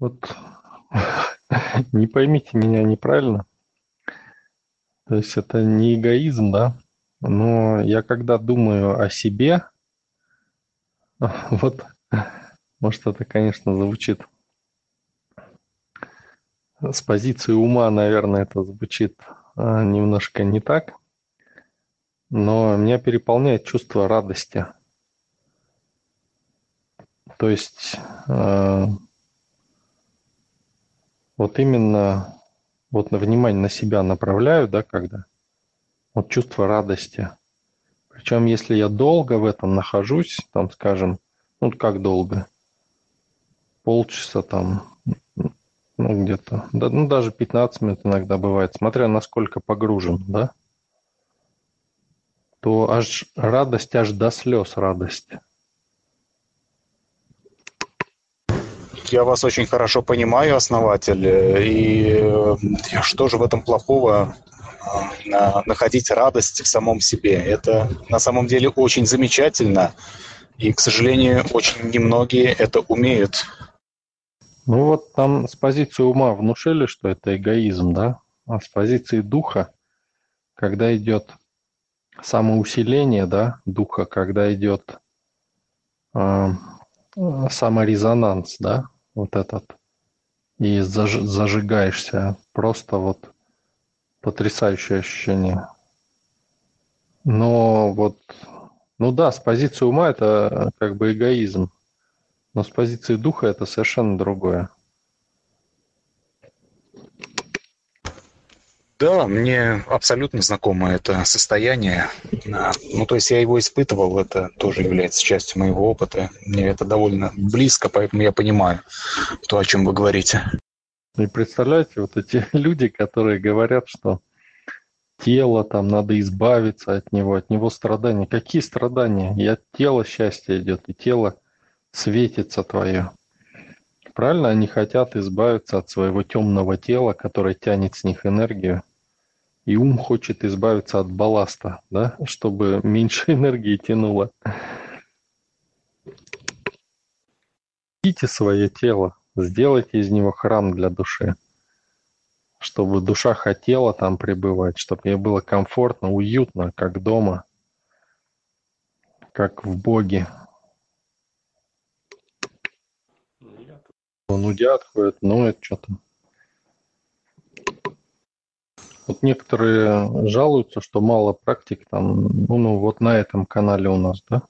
Вот не поймите меня неправильно. То есть это не эгоизм, да? Но я когда думаю о себе, вот, может, это, конечно, звучит с позиции ума, наверное, это звучит а, немножко не так, но меня переполняет чувство радости. То есть э, вот именно вот на внимание на себя направляю, да, когда вот чувство радости. Причем, если я долго в этом нахожусь, там, скажем, ну как долго, полчаса там, ну где-то, да, ну даже 15 минут иногда бывает, смотря насколько погружен, да, то аж радость, аж до слез радость. Я вас очень хорошо понимаю, основатель. И э, что же в этом плохого? Э, находить радость в самом себе. Это на самом деле очень замечательно. И, к сожалению, очень немногие это умеют. Ну вот там с позиции ума внушили, что это эгоизм, да? А с позиции духа, когда идет самоусиление, да, духа, когда идет э, саморезонанс, да, вот этот, и заж, зажигаешься, просто вот потрясающее ощущение. Но вот, ну да, с позиции ума это как бы эгоизм, но с позиции духа это совершенно другое. Да, мне абсолютно знакомо это состояние. Ну, то есть я его испытывал, это тоже является частью моего опыта. Мне это довольно близко, поэтому я понимаю то, о чем вы говорите. И представляете, вот эти люди, которые говорят, что тело, там надо избавиться от него, от него страдания. Какие страдания? И от тела счастье идет, и тело светится твое. Правильно, они хотят избавиться от своего темного тела, которое тянет с них энергию и ум хочет избавиться от балласта, да, чтобы меньше энергии тянуло. Идите свое тело, сделайте из него храм для души, чтобы душа хотела там пребывать, чтобы ей было комфортно, уютно, как дома, как в Боге. Нудят, ходят, ноют что-то. Вот некоторые жалуются, что мало практик там, ну, ну вот на этом канале у нас, да?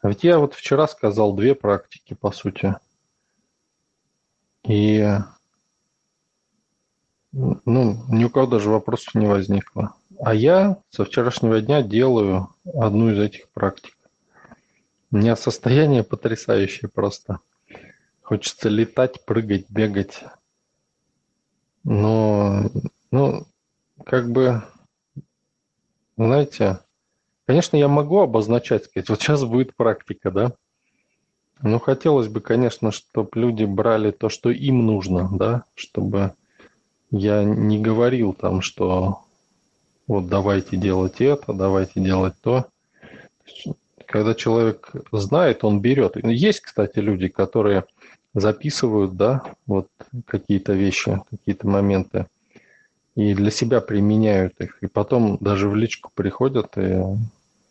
А ведь я вот вчера сказал две практики, по сути. И ну, ни у кого даже вопросов не возникло. А я со вчерашнего дня делаю одну из этих практик. У меня состояние потрясающее просто. Хочется летать, прыгать, бегать. Но, ну, как бы, знаете, конечно, я могу обозначать, сказать, вот сейчас будет практика, да, но хотелось бы, конечно, чтобы люди брали то, что им нужно, да, чтобы я не говорил там, что вот давайте делать это, давайте делать то. Когда человек знает, он берет. Есть, кстати, люди, которые записывают, да, вот какие-то вещи, какие-то моменты и для себя применяют их. И потом даже в личку приходят и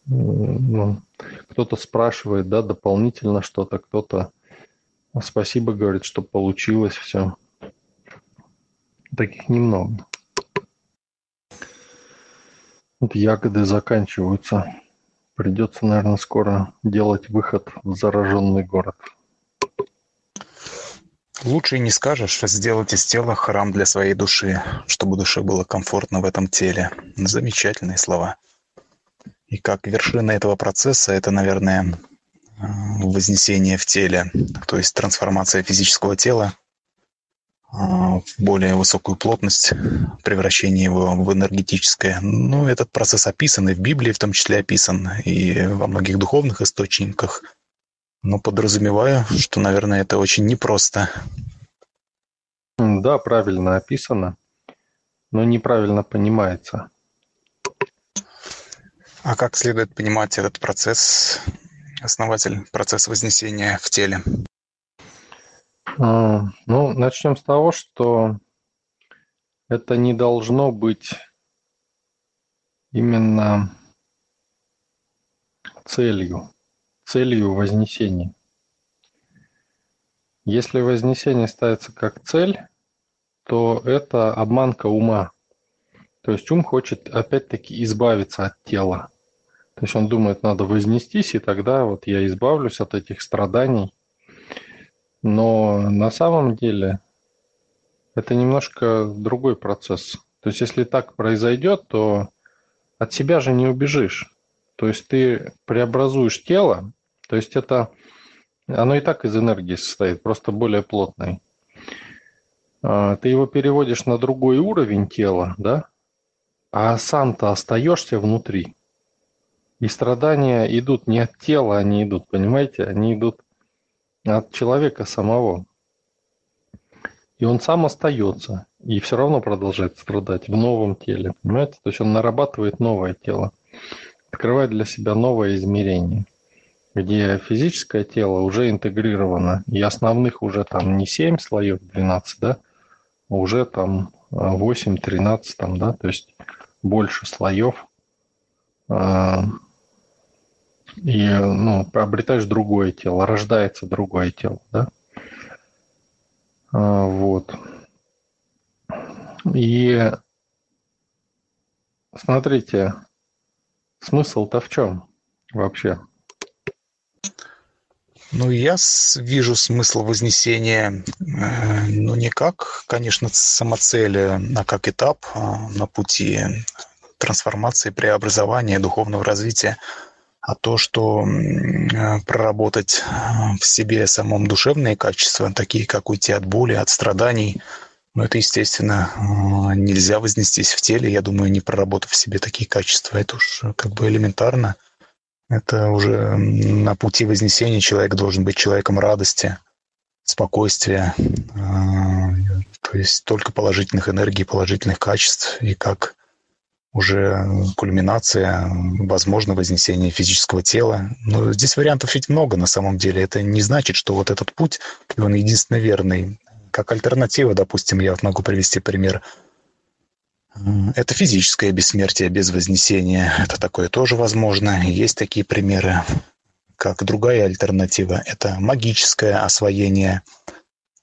ну, кто-то спрашивает, да, дополнительно что-то, кто-то спасибо говорит, что получилось все. Таких немного. Вот ягоды заканчиваются. Придется, наверное, скоро делать выход в зараженный город. Лучше и не скажешь, сделать из тела храм для своей души, чтобы душе было комфортно в этом теле. Замечательные слова. И как вершина этого процесса, это, наверное, вознесение в теле, то есть трансформация физического тела а, в более высокую плотность, превращение его в энергетическое. Ну, этот процесс описан и в Библии в том числе описан, и во многих духовных источниках – но подразумеваю, что, наверное, это очень непросто. Да, правильно описано, но неправильно понимается. А как следует понимать этот процесс, основатель, процесс вознесения в теле? А, ну, начнем с того, что это не должно быть именно целью, целью вознесения. Если вознесение ставится как цель, то это обманка ума. То есть ум хочет опять-таки избавиться от тела. То есть он думает, надо вознестись, и тогда вот я избавлюсь от этих страданий. Но на самом деле это немножко другой процесс. То есть если так произойдет, то от себя же не убежишь. То есть ты преобразуешь тело, то есть это, оно и так из энергии состоит, просто более плотной. А, ты его переводишь на другой уровень тела, да, а сам-то остаешься внутри. И страдания идут не от тела, они идут, понимаете, они идут от человека самого. И он сам остается, и все равно продолжает страдать в новом теле, понимаете? То есть он нарабатывает новое тело, открывает для себя новое измерение, где физическое тело уже интегрировано, и основных уже там не 7 слоев, 12, да, а уже там 8, 13, там, да, то есть больше слоев, а, и ну, обретаешь другое тело, рождается другое тело, да? А, вот. И смотрите, смысл-то в чем вообще? Ну, я вижу смысл вознесения, э, ну, не как, конечно, самоцель, а как этап а, на пути трансформации, преобразования, духовного развития, а то, что э, проработать э, в себе самом душевные качества, такие как уйти от боли, от страданий, ну, это, естественно, нельзя вознестись в теле, я думаю, не проработав в себе такие качества. Это уж как бы элементарно – это уже на пути вознесения человек должен быть человеком радости, спокойствия, а, то есть только положительных энергий, положительных качеств, и как уже кульминация, возможно, вознесение физического тела. Но здесь вариантов ведь много на самом деле. Это не значит, что вот этот путь, он единственно верный. Как альтернатива, допустим, я могу привести пример – это физическое бессмертие без вознесения. Это такое тоже возможно. Есть такие примеры. Как другая альтернатива – это магическое освоение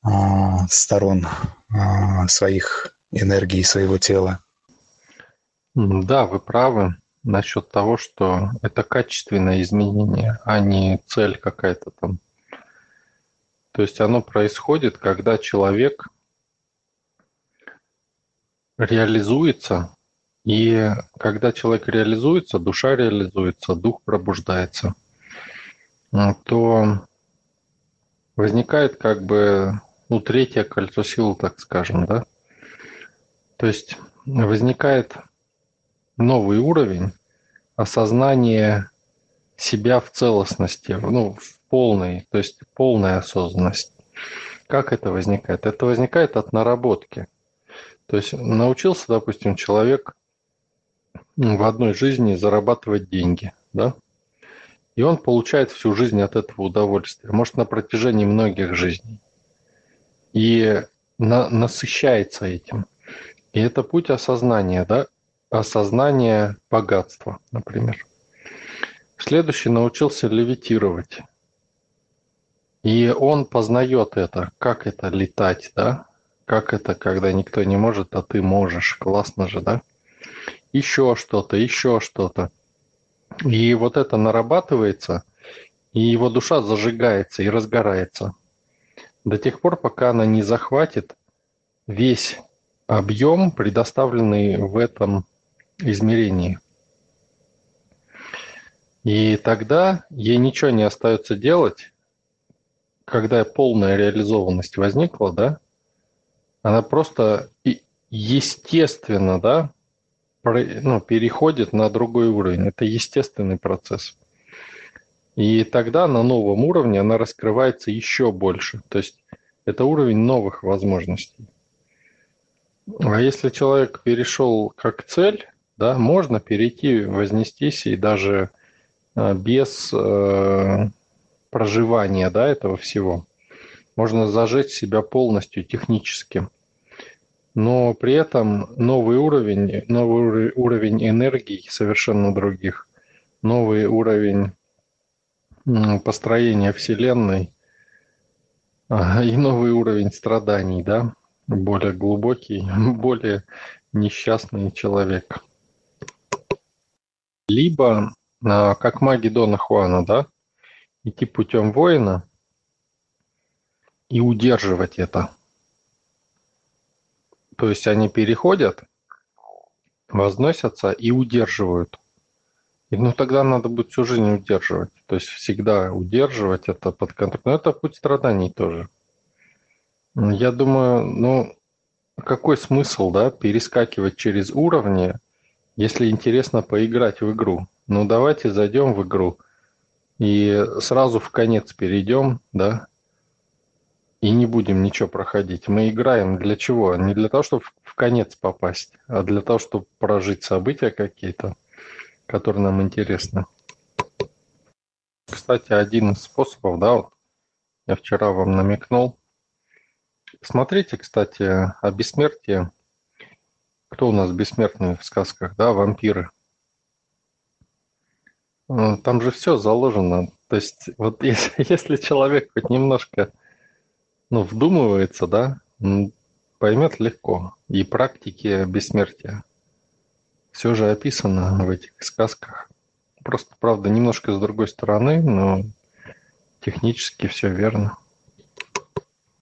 а, сторон а, своих энергий, своего тела. Да, вы правы насчет того, что это качественное изменение, а не цель какая-то там. То есть оно происходит, когда человек реализуется, и когда человек реализуется, душа реализуется, дух пробуждается, то возникает как бы ну, третье кольцо силы, так скажем, да? То есть возникает новый уровень осознания себя в целостности, ну, в полной, то есть полная осознанность. Как это возникает? Это возникает от наработки – то есть научился, допустим, человек в одной жизни зарабатывать деньги, да, и он получает всю жизнь от этого удовольствия, может, на протяжении многих жизней, и на, насыщается этим. И это путь осознания, да, осознания богатства, например. Следующий научился левитировать. И он познает это, как это летать, да, как это, когда никто не может, а ты можешь? Классно же, да? Еще что-то, еще что-то. И вот это нарабатывается, и его душа зажигается и разгорается. До тех пор, пока она не захватит весь объем, предоставленный в этом измерении. И тогда ей ничего не остается делать, когда полная реализованность возникла, да, она просто естественно, да, ну, переходит на другой уровень. Это естественный процесс. И тогда на новом уровне она раскрывается еще больше. То есть это уровень новых возможностей. А если человек перешел как цель, да, можно перейти, вознестись и даже а, без э, проживания да, этого всего. Можно зажечь себя полностью технически. Но при этом новый уровень, новый уровень энергии совершенно других, новый уровень построения Вселенной и новый уровень страданий, да, более глубокий, более несчастный человек. Либо, а, как маги Дона Хуана, да, идти путем воина и удерживать это. То есть они переходят, возносятся и удерживают. И ну тогда надо будет всю жизнь удерживать. То есть всегда удерживать это под контролем. Но это путь страданий тоже. Я думаю, ну, какой смысл, да, перескакивать через уровни, если интересно поиграть в игру? Ну, давайте зайдем в игру и сразу в конец перейдем, да, и не будем ничего проходить. Мы играем для чего? Не для того, чтобы в конец попасть, а для того, чтобы прожить события какие-то, которые нам интересны. Кстати, один из способов, да, вот я вчера вам намекнул, Смотрите, кстати, о бессмертии. Кто у нас бессмертный в сказках, да, вампиры. Э, там же все заложено. То есть, вот если, если человек хоть немножко ну, вдумывается, да, поймет легко. И практики бессмертия. Все же описано в этих сказках. Просто, правда, немножко с другой стороны, но технически все верно.